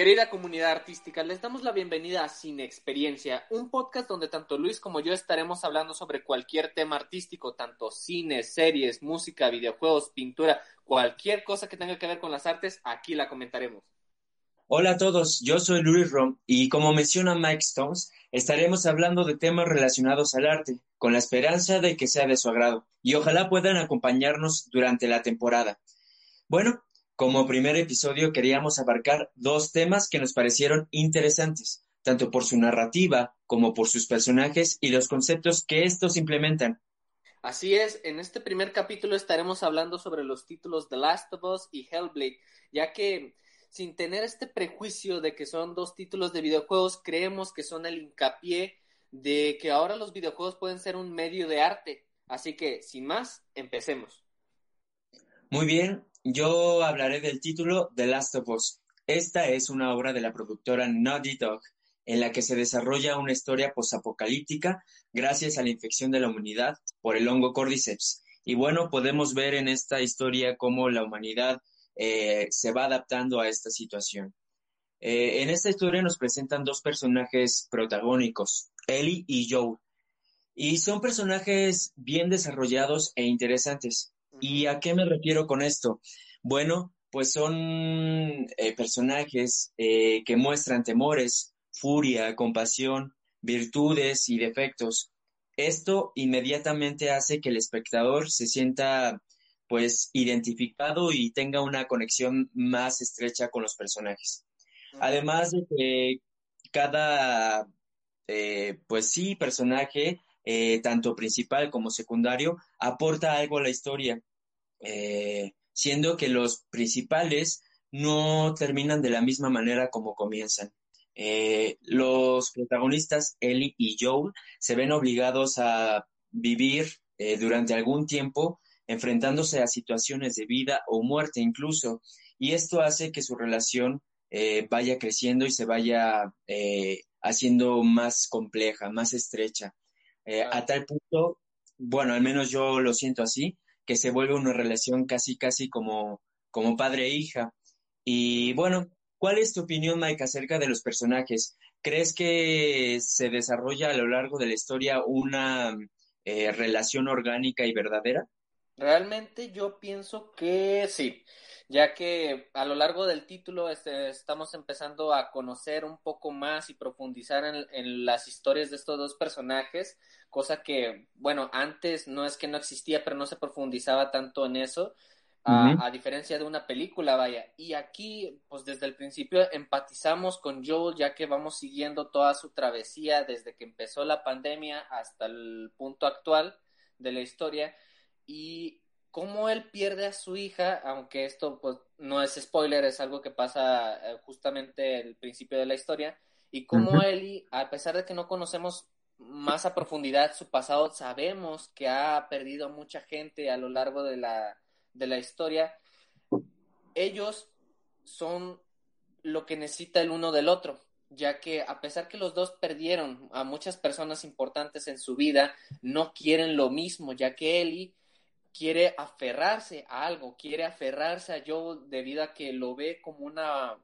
Querida comunidad artística, les damos la bienvenida a Sin Experiencia, un podcast donde tanto Luis como yo estaremos hablando sobre cualquier tema artístico, tanto cine, series, música, videojuegos, pintura, cualquier cosa que tenga que ver con las artes, aquí la comentaremos. Hola a todos, yo soy Luis Rom y como menciona Mike Stones, estaremos hablando de temas relacionados al arte, con la esperanza de que sea de su agrado y ojalá puedan acompañarnos durante la temporada. Bueno, como primer episodio queríamos abarcar dos temas que nos parecieron interesantes, tanto por su narrativa como por sus personajes y los conceptos que estos implementan. Así es, en este primer capítulo estaremos hablando sobre los títulos The Last of Us y Hellblade, ya que sin tener este prejuicio de que son dos títulos de videojuegos, creemos que son el hincapié de que ahora los videojuegos pueden ser un medio de arte. Así que, sin más, empecemos. Muy bien, yo hablaré del título The Last of Us. Esta es una obra de la productora Naughty Dog, en la que se desarrolla una historia posapocalíptica gracias a la infección de la humanidad por el hongo Cordyceps. Y bueno, podemos ver en esta historia cómo la humanidad eh, se va adaptando a esta situación. Eh, en esta historia nos presentan dos personajes protagónicos, Ellie y Joe. Y son personajes bien desarrollados e interesantes. ¿Y a qué me refiero con esto? Bueno, pues son eh, personajes eh, que muestran temores, furia, compasión, virtudes y defectos. Esto inmediatamente hace que el espectador se sienta pues identificado y tenga una conexión más estrecha con los personajes. Además de que cada, eh, pues sí, personaje, tanto principal como secundario, aporta algo a la historia eh, siendo que los principales no terminan de la misma manera como comienzan. Eh, los protagonistas, Ellie y Joel, se ven obligados a vivir eh, durante algún tiempo enfrentándose a situaciones de vida o muerte incluso, y esto hace que su relación vaya creciendo y se vaya haciendo más compleja, más estrecha, a tal punto, bueno, al menos yo lo siento así, que se vuelve una relación casi, casi como, como padre e hija. Y bueno, ¿cuál es tu opinión, Mike, acerca de los personajes? ¿Crees que se desarrolla a lo largo de la historia una eh, relación orgánica y verdadera? Realmente yo pienso que sí, ya que a lo largo del título este, estamos empezando a conocer un poco más y profundizar en, las historias de estos dos personajes, cosa que, bueno, antes no es que no existía, pero no se profundizaba tanto en eso, a, diferencia de una película, vaya. Y aquí, pues desde el principio empatizamos con Joel, ya que vamos siguiendo toda su travesía desde que empezó la pandemia hasta el punto actual de la historia. Y cómo él pierde a su hija, aunque esto pues no es spoiler, es algo que pasa eh, justamente al principio de la historia, y cómo Ellie, a pesar de que no conocemos más a profundidad su pasado, sabemos que ha perdido mucha gente a lo largo de la, de la historia. Ellos son lo que necesita el uno del otro, ya que a pesar que los dos perdieron a muchas personas importantes en su vida, no quieren lo mismo, ya que Ellie quiere aferrarse a algo, quiere aferrarse a Joel debido a que lo ve como una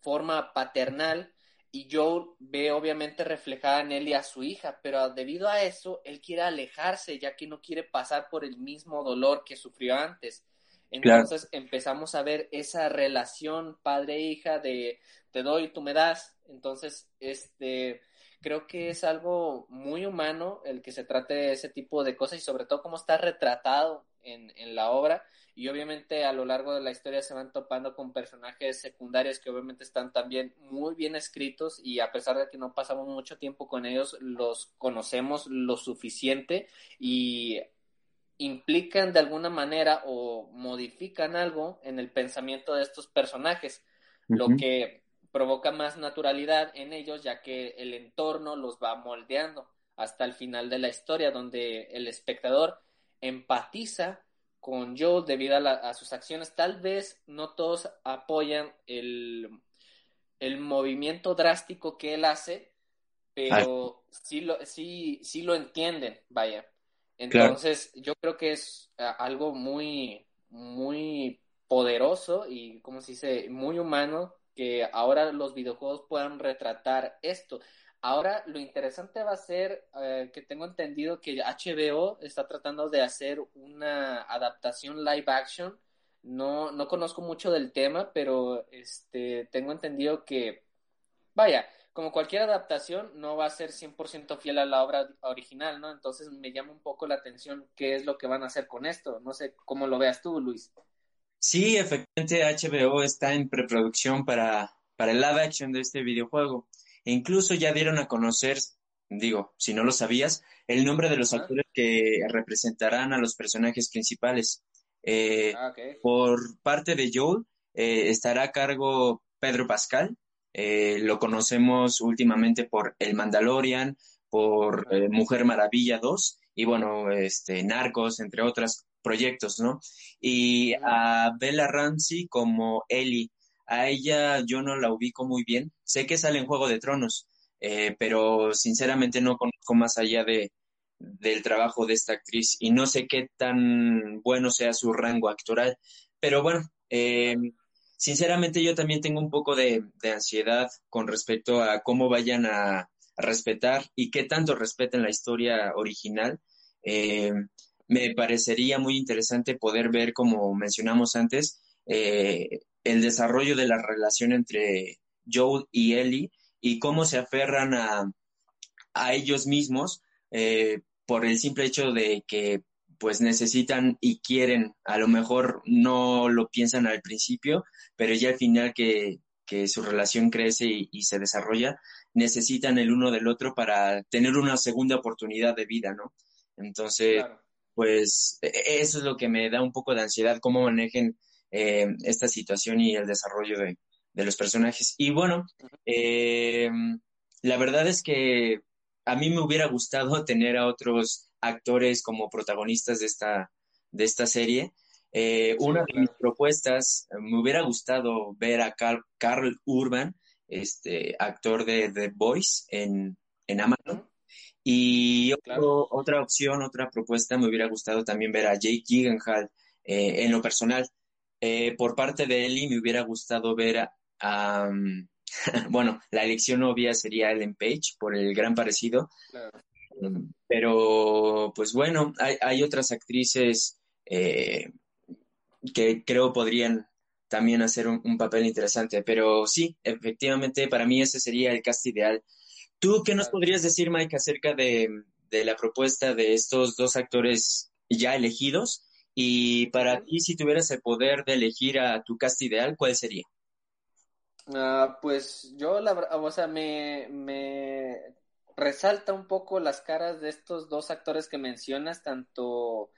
forma paternal y Joel ve obviamente reflejada en él y a su hija, pero debido a eso, él quiere alejarse ya que no quiere pasar por el mismo dolor que sufrió antes. Entonces empezamos a ver esa relación padre-hija de te doy, tú me das. Entonces, este, creo que es algo muy humano el que se trate de ese tipo de cosas y sobre todo cómo está retratado en, en la obra. Y obviamente a lo largo de la historia se van topando con personajes secundarios que obviamente están también muy bien escritos y a pesar de que no pasamos mucho tiempo con ellos, los conocemos lo suficiente y implican de alguna manera o modifican algo en el pensamiento de estos personajes, lo que provoca más naturalidad en ellos ya que el entorno los va moldeando hasta el final de la historia donde el espectador empatiza con Joe debido a, sus acciones. Tal vez no todos apoyan el, el movimiento drástico que él hace, pero sí, lo, sí, sí lo entienden, vaya. Entonces, yo creo que es algo muy, muy poderoso y, como se dice, muy humano que ahora los videojuegos puedan retratar esto. Ahora lo interesante va a ser eh, que tengo entendido que HBO está tratando de hacer una adaptación live action. No, no conozco mucho del tema, pero este, tengo entendido que, vaya, como cualquier adaptación, no va a ser 100% fiel a la obra original, ¿no? Entonces me llama un poco la atención qué es lo que van a hacer con esto. No sé cómo lo veas tú, Luis. Sí, efectivamente HBO está en preproducción para, para el live action de este videojuego. E incluso ya dieron a conocer, digo, si no lo sabías, el nombre de los actores que representarán a los personajes principales. Eh, ah, por parte de Joel eh, estará a cargo Pedro Pascal. Eh, lo conocemos últimamente por El Mandalorian, por Mujer Maravilla 2 y bueno, este, Narcos, entre otros proyectos, ¿no? Y a Bella Ramsey como Ellie a ella yo no la ubico muy bien. Sé que sale en Juego de Tronos, eh, pero sinceramente no conozco más allá de, del trabajo de esta actriz y no sé qué tan bueno sea su rango actoral. Pero bueno, eh, sinceramente yo también tengo un poco de, ansiedad con respecto a cómo vayan a, respetar y qué tanto respeten la historia original. Eh, me parecería muy interesante poder ver, como mencionamos antes, el desarrollo de la relación entre Joel y Ellie y cómo se aferran a, a ellos mismos eh, por el simple hecho de que pues necesitan y quieren, a lo mejor no lo piensan al principio, pero ya al final que, que su relación crece y, se desarrolla, necesitan el uno del otro para tener una segunda oportunidad de vida, ¿no? Entonces, pues e, e, eso es lo que me da un poco de ansiedad, cómo manejen eh, esta situación y el desarrollo de, los personajes. Y bueno, eh, la verdad es que a mí me hubiera gustado tener a otros actores como protagonistas de esta, de esta serie. Eh, una de mis propuestas, me hubiera gustado ver a Carl, Urban, este actor de The Voice en, en Amazon. Y otra opción, otra propuesta, me hubiera gustado también ver a Jake Gyllenhaal en lo personal. Eh, por parte de Eli me hubiera gustado ver a, bueno, la elección obvia sería Ellen Page por el gran parecido. Mm, pero, pues bueno, hay, otras actrices eh, que creo podrían también hacer un, papel interesante. Pero sí, efectivamente, para mí ese sería el cast ideal. ¿Tú qué nos podrías decir, Mike, acerca de, de la propuesta de estos dos actores ya elegidos? Y para ti, si tuvieras el poder de elegir a tu cast ideal, ¿cuál sería? Ah, pues yo, la o sea, me, me resalta un poco las caras de estos dos actores que mencionas, tanto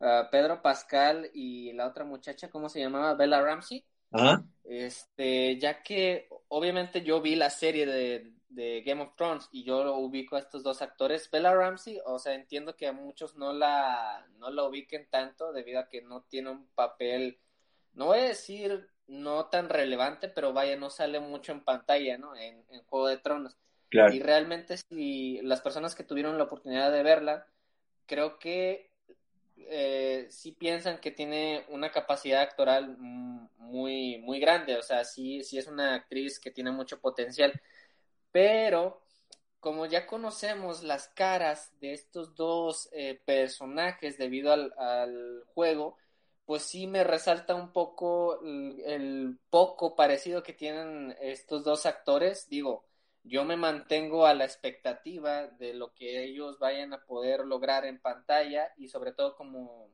ah, Pedro Pascal y la otra muchacha, ¿cómo se llamaba? Bella Ramsey. Ajá. Este, ya que obviamente yo vi la serie de, de Game of Thrones y yo lo ubico a estos dos actores. Bella Ramsey, o sea, entiendo que a muchos no la, no la ubiquen tanto debido a que no tiene un papel, no voy a decir no tan relevante, pero vaya, no sale mucho en pantalla, ¿no? En, Juego de Tronos. Y realmente si las personas que tuvieron la oportunidad de verla, creo que eh, sí piensan que tiene una capacidad actoral muy, muy grande, o sea, sí, sí es una actriz que tiene mucho potencial pero como ya conocemos las caras de estos dos eh, personajes debido al, juego, pues sí me resalta un poco el, poco parecido que tienen estos dos actores. Digo, yo me mantengo a la expectativa de lo que ellos vayan a poder lograr en pantalla y sobre todo como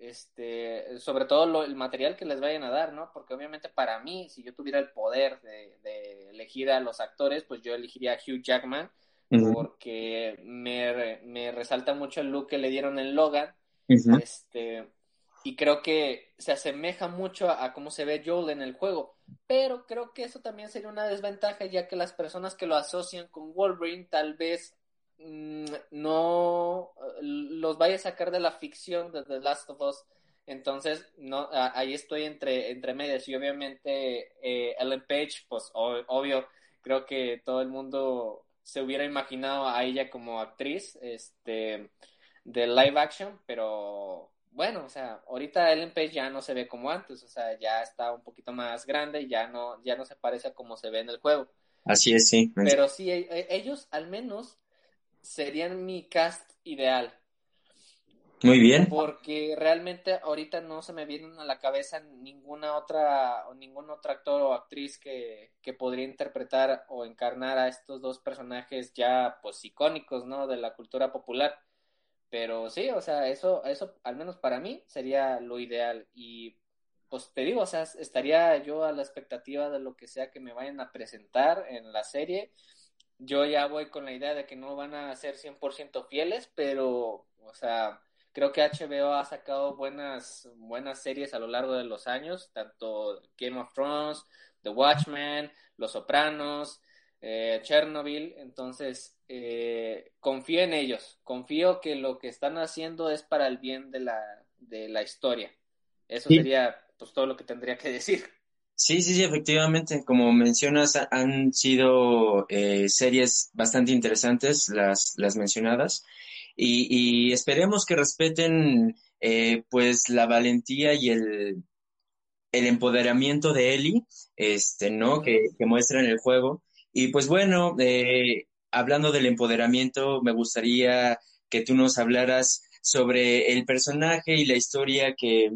este, sobre todo el material que les vayan a dar, ¿no? Porque obviamente para mí, si yo tuviera el poder de, elegir a los actores, pues yo elegiría a Hugh Jackman, porque me, me, resalta mucho el look que le dieron en Logan, este, y creo que se asemeja mucho a, cómo se ve Joel en el juego, pero creo que eso también sería una desventaja, ya que las personas que lo asocian con Wolverine tal vez no los vaya a sacar de la ficción de The Last of Us. Entonces, no, ahí estoy entre, entre medias y obviamente eh, Ellen Page, pues obvio, creo que todo el mundo se hubiera imaginado a ella como actriz este, de live action, pero bueno, o sea, ahorita Ellen Page ya no se ve como antes, o sea, ya está un poquito más grande, ya no, ya no se parece a como se ve en el juego. Así es, sí. Pero sí, e, e, ellos al menos serían mi cast ideal. Muy bien. Porque realmente ahorita no se me viene a la cabeza ninguna otra, o ningún otro actor o actriz que, que podría interpretar o encarnar a estos dos personajes ya pues icónicos, ¿no? De la cultura popular. Pero sí, o sea, eso, eso al menos para mí sería lo ideal. Y pues te digo, o sea, estaría yo a la expectativa de lo que sea que me vayan a presentar en la serie. Yo ya voy con la idea de que no van a ser 100% fieles, pero, o sea, Creo que HBO ha sacado buenas, buenas series a lo largo de los años, tanto Game of Thrones, The Watchmen, Los Sopranos, eh, Chernobyl. Entonces, eh, confío en ellos. Confío que lo que están haciendo es para el bien de la, de la historia. Eso sería pues todo lo que tendría que decir. Sí, sí, sí, efectivamente. Como mencionas, han sido eh, series bastante interesantes las, las mencionadas y, esperemos que respeten eh, pues la valentía y el, el empoderamiento de Eli, este, ¿no? Que, que, muestra en el juego. Y pues bueno, eh, hablando del empoderamiento, me gustaría que tú nos hablaras sobre el personaje y la historia que,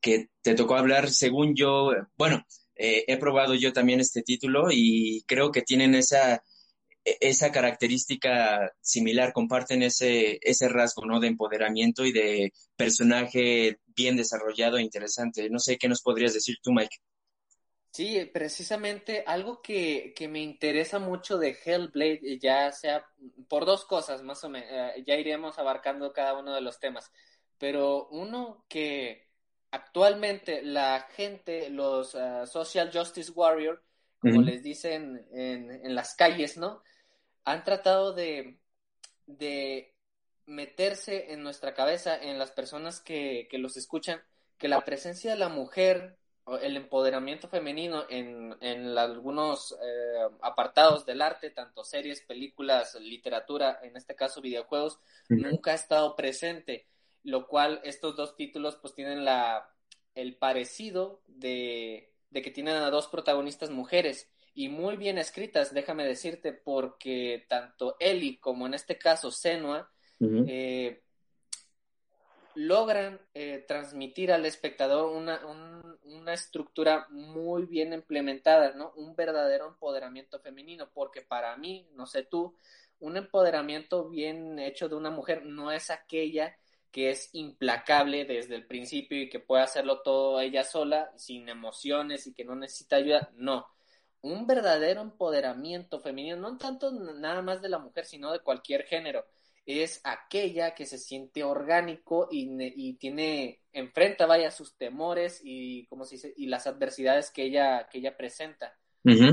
que te tocó hablar, según yo, bueno, eh, he probado yo también este título y creo que tienen esa e, esa característica similar, comparten ese, ese rasgo, ¿no? De empoderamiento y de personaje bien desarrollado e interesante. No sé qué nos podrías decir tú, Mike. Sí, precisamente algo que, me interesa mucho de Hellblade, eh, ya sea por dos cosas, más o menos, eh, ya iremos abarcando cada uno de los temas, pero uno que actualmente la gente, los ah, Social Justice Warrior, como les dicen en, en, las calles, ¿no? han tratado de, de meterse en nuestra cabeza, en las personas que, que los escuchan, que la presencia de la mujer, el empoderamiento femenino en, en algunos eh, apartados del arte, tanto series, películas, literatura, en este caso videojuegos, nunca ha estado presente, lo cual estos dos títulos pues tienen la, el parecido de, de que tienen a dos protagonistas mujeres y muy bien escritas, déjame decirte, porque tanto Eli como en este caso Senua eh, logran eh, transmitir al espectador una, una, estructura muy bien implementada, ¿no? Un verdadero empoderamiento femenino, porque para mí, no sé tú, un empoderamiento bien hecho de una mujer no es aquella que es implacable desde el principio y que puede hacerlo todo ella sola, sin emociones y que no necesita ayuda, no un verdadero empoderamiento femenino, no tanto nada más de la mujer, sino de cualquier género. Es aquella que se siente orgánico y, tiene, enfrenta, vaya, sus temores y, como se dice, y las adversidades que ella, que ella presenta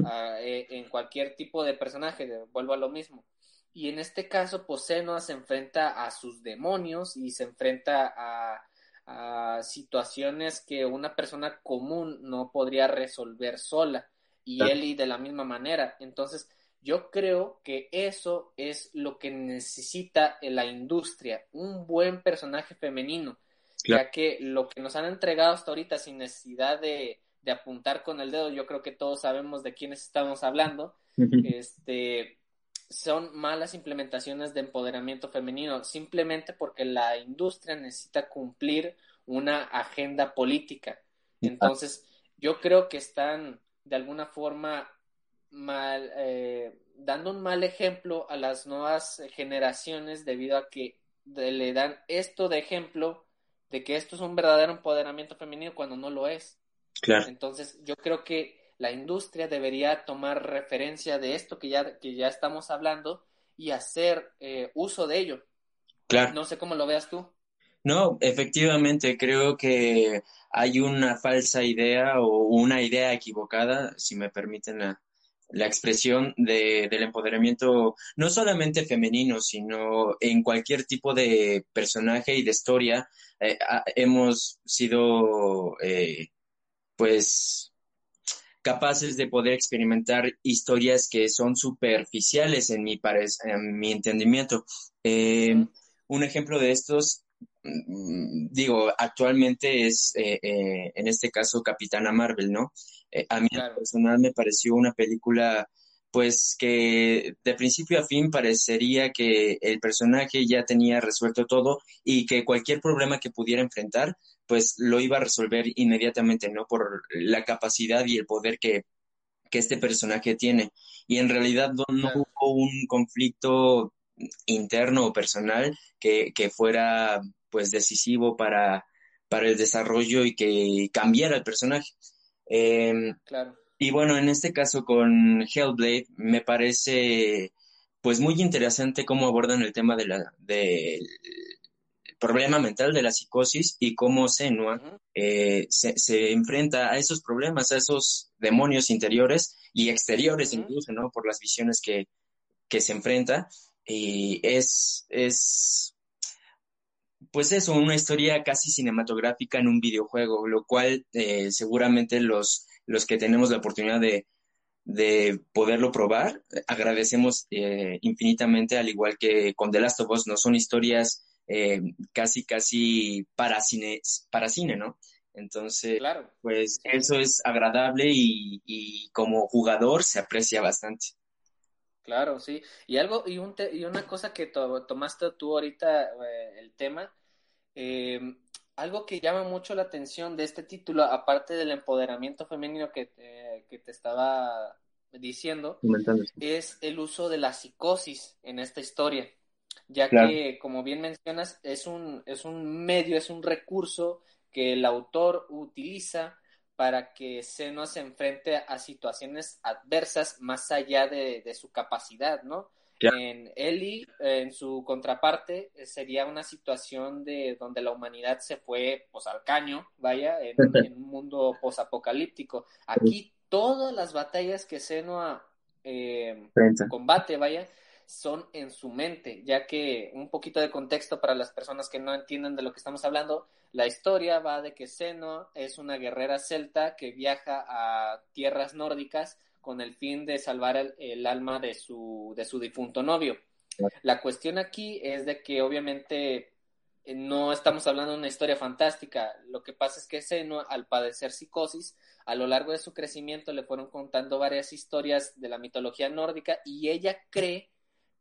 ah, eh, en cualquier tipo de personaje, vuelvo a lo mismo. Y en este caso, Posenoa se enfrenta a sus demonios y se enfrenta a, a situaciones que una persona común no podría resolver sola y Eli de la misma manera. Entonces, yo creo que eso es lo que necesita la industria, un buen personaje femenino, ya que lo que nos han entregado hasta ahorita sin necesidad de, de, apuntar con el dedo, yo creo que todos sabemos de quiénes estamos hablando, este, son malas implementaciones de empoderamiento femenino, simplemente porque la industria necesita cumplir una agenda política. Entonces, yo creo que están de alguna forma mal, eh, dando un mal ejemplo a las nuevas generaciones debido a que le dan esto de ejemplo de que esto es un verdadero empoderamiento femenino cuando no lo es. Claro. Entonces, yo creo que la industria debería tomar referencia de esto que ya, que ya estamos hablando y hacer eh, uso de ello. Claro. No sé cómo lo veas tú. No, efectivamente, creo que hay una falsa idea o una idea equivocada, si me permiten la, la expresión de, del empoderamiento, no solamente femenino, sino en cualquier tipo de personaje y de historia. Eh, hemos sido, eh, pues, capaces de poder experimentar historias que son superficiales en mi, en mi entendimiento. Eh, un ejemplo de estos Mm, digo, actualmente es, eh, eh, en este caso, Capitana Marvel, ¿no? Eh, a mí personal me pareció una película, pues, que de principio a fin parecería que el personaje ya tenía resuelto todo y que cualquier problema que pudiera enfrentar, pues, lo iba a resolver inmediatamente, ¿no? Por la capacidad y el poder que, que este personaje tiene. Y en realidad no, no hubo un conflicto interno o personal que, que fuera pues decisivo para, para el desarrollo y que cambiara el personaje. Em, claro. Y bueno, en este caso con Hellblade me parece pues muy interesante cómo abordan el tema de del problema mental de la psicosis y cómo Senua eh, se, se, enfrenta a esos problemas, a esos demonios interiores y exteriores incluso, ¿no? Por las visiones que, que se enfrenta. Y es, es pues eso, una historia casi cinematográfica en un videojuego, lo cual eh, seguramente los, los que tenemos la oportunidad de, de poderlo probar, agradecemos eh, infinitamente, al igual que con The Last of Us, ¿no? Son historias eh, casi, casi para cine, para cine, ¿no? Entonces, claro. pues eso es agradable y, y, como jugador se aprecia bastante. Claro, sí. Y algo, y, un y una cosa que tomaste tú ahorita, el tema, eh, algo que llama mucho la atención de este título, aparte del empoderamiento femenino que te, que te estaba diciendo, es el uso de la psicosis en esta historia, ya que, como bien mencionas, es un, es un medio, es un recurso que el autor utiliza para que Seno se enfrente a situaciones adversas más allá de, de su capacidad, ¿no? En Eli, en su contraparte, eh, sería una situación de donde la humanidad se fue pues al caño, vaya, en, un mundo posapocalíptico. Aquí todas las batallas que Senua eh, combate, vaya, son en su mente, ya que un poquito de contexto para las personas que no entienden de lo que estamos hablando, la historia va de que Senua es una guerrera celta que viaja a tierras nórdicas con el fin de salvar el, alma de su, de su difunto novio. La cuestión aquí es de que obviamente eh, no estamos hablando de una historia fantástica. Lo que pasa es que Seno, al padecer psicosis, a lo largo de su crecimiento le fueron contando varias historias de la mitología nórdica y ella cree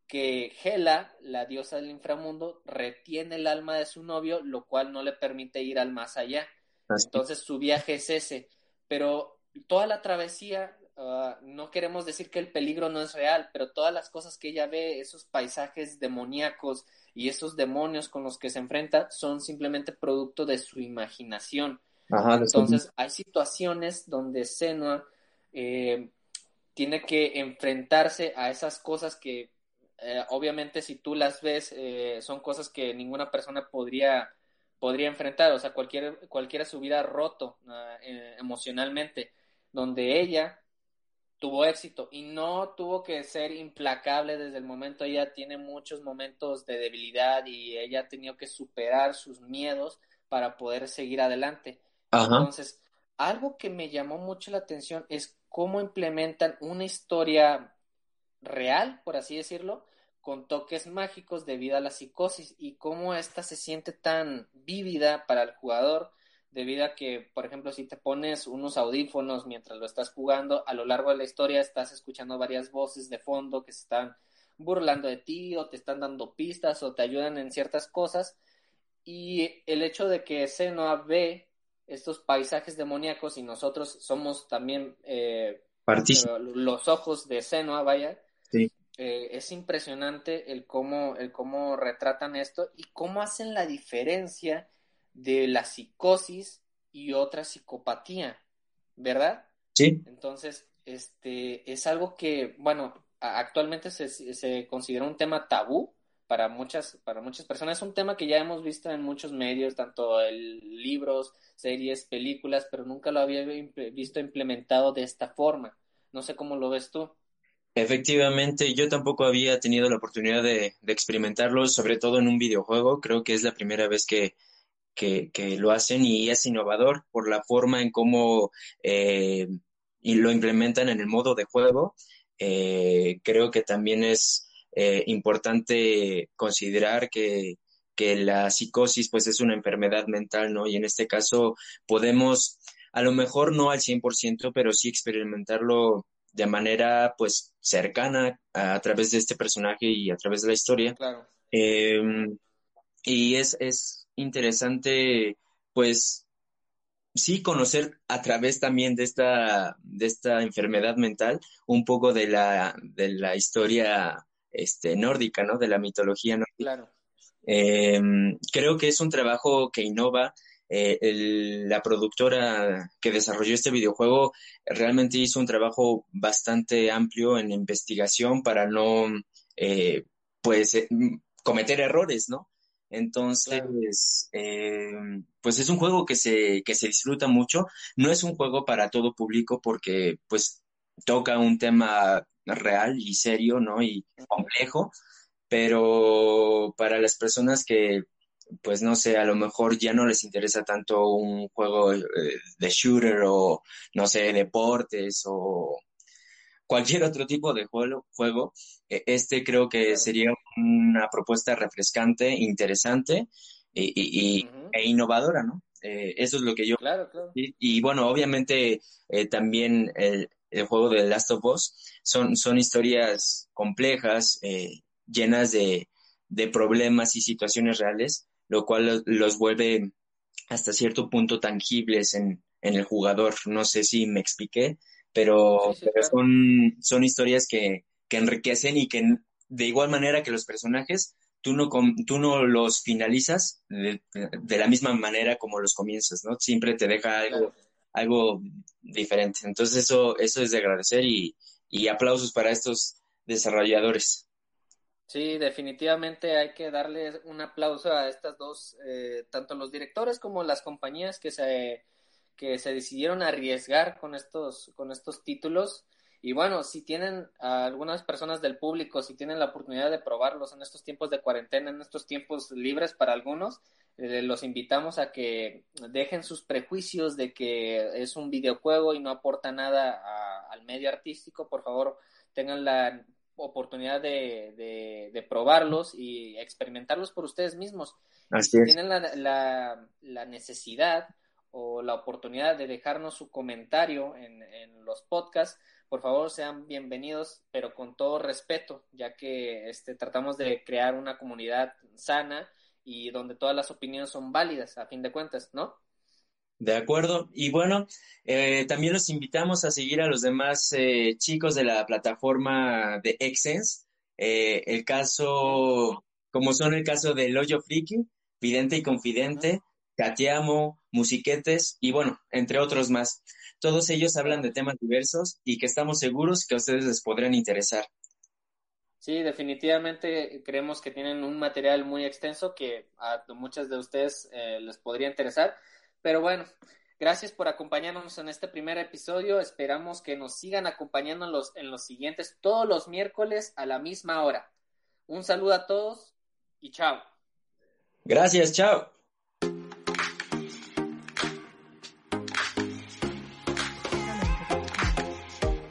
que Hela, la diosa del inframundo, retiene el alma de su novio, lo cual no le permite ir al más allá. Entonces su viaje es ese. Pero toda la travesía Ah, no queremos decir que el peligro no es real, pero todas las cosas que ella ve, esos paisajes demoníacos y esos demonios con los que se enfrenta, son simplemente producto de su imaginación. Entonces, hay situaciones donde Senua eh, tiene que enfrentarse a esas cosas que, eh, obviamente, si tú las ves, eh, son cosas que ninguna persona podría podría enfrentar, o sea, cualquiera, cualquiera se hubiera roto ah, emocionalmente, donde ella tuvo éxito y no tuvo que ser implacable desde el momento. Ella tiene muchos momentos de debilidad y ella ha tenido que superar sus miedos para poder seguir adelante. Entonces, algo que me llamó mucho la atención es cómo implementan una historia real, por así decirlo, con toques mágicos debido a la psicosis y cómo ésta se siente tan vívida para el jugador debido a que, por ejemplo, si te pones unos audífonos mientras lo estás jugando, a lo largo de la historia estás escuchando varias voces de fondo que se están burlando de ti o te están dando pistas o te ayudan en ciertas cosas. Y el hecho de que Senua ve estos paisajes demoníacos y nosotros somos también eh, los ojos de Senua, vaya, eh, es impresionante el cómo, el cómo retratan esto y cómo hacen la diferencia de la psicosis y otra psicopatía, ¿verdad? Sí. Entonces, este es algo que, bueno, actualmente se, se considera un tema tabú para muchas, para muchas personas. Es un tema que ya hemos visto en muchos medios, tanto en libros, series, películas, pero nunca lo había visto implementado de esta forma. No sé cómo lo ves tú. Efectivamente, yo tampoco había tenido la oportunidad de, experimentarlo, sobre todo en un videojuego. Creo que es la primera vez que, que, lo hacen y es innovador por la forma en cómo eh, y lo implementan en el modo de juego. Eh, creo que también es eh, importante considerar que, que la psicosis pues es una enfermedad mental, ¿no? Y en este caso podemos, a lo mejor no al 100%, pero sí experimentarlo de manera pues cercana a, través de este personaje y a través de la historia. Claro. Em, y es, es interesante pues sí conocer a través también de esta, de esta enfermedad mental un poco de la, de la historia este, nórdica, ¿no? De la mitología nórdica. Claro. Em, creo que es un trabajo que innova eh, la productora que desarrolló este videojuego realmente hizo un trabajo bastante amplio en investigación para no, eh, pues, eh, cometer errores, ¿no? Entonces, pues es un juego que se, que se disfruta mucho. No es un juego para todo público porque, pues, toca un tema real y serio, ¿no? Y complejo, pero para las personas que pues no sé, a lo mejor ya no les interesa tanto un juego eh, de shooter o, no sé, deportes o cualquier otro tipo de juego, juego este creo que sería una propuesta refrescante, interesante y, e innovadora, ¿no? Eh, eso es lo que yo... Claro, claro. Y, bueno, obviamente eh, también el, el, juego de Last of Us son, son historias complejas, llenas de, de problemas y situaciones reales lo cual los vuelve hasta cierto punto tangibles en, el jugador. No sé si me expliqué, pero, son, son historias que, enriquecen y que de igual manera que los personajes, tú no, tú no los finalizas de, la misma manera como los comienzas, ¿no? Siempre te deja algo, algo diferente. Entonces eso, eso es de agradecer y, y aplausos para estos desarrolladores. Sí, definitivamente hay que darle un aplauso a estas dos, eh, tanto los directores como las compañías que se, que se decidieron arriesgar con estos, con estos títulos. Y bueno, si tienen algunas personas del público, si tienen la oportunidad de probarlos en estos tiempos de cuarentena, en estos tiempos libres para algunos, eh, los invitamos a que dejen sus prejuicios de que es un videojuego y no aporta nada al medio artístico. Por favor, tengan la oportunidad de, de, probarlos y experimentarlos por ustedes mismos. si tienen la, la, necesidad o la oportunidad de dejarnos su comentario en, en, los podcasts, por favor sean bienvenidos, pero con todo respeto, ya que este, tratamos de crear una comunidad sana y donde todas las opiniones son válidas, a fin de cuentas, ¿no? De acuerdo. Y bueno, eh, también los invitamos a seguir a los demás eh, chicos de la plataforma de Exens. Eh, el caso, como son el caso de Loyo Friki, Vidente y Confidente, Catiamo, Musiquetes y bueno, entre otros más. Todos ellos hablan de temas diversos y que estamos seguros que a ustedes les podrán interesar. Sí, definitivamente creemos que tienen un material muy extenso que a muchas de ustedes les podría interesar. Pero bueno, gracias por acompañarnos en este primer episodio. Esperamos que nos sigan acompañando en los, en los siguientes todos los miércoles a la misma hora. Un saludo a todos y chao. Gracias, chao.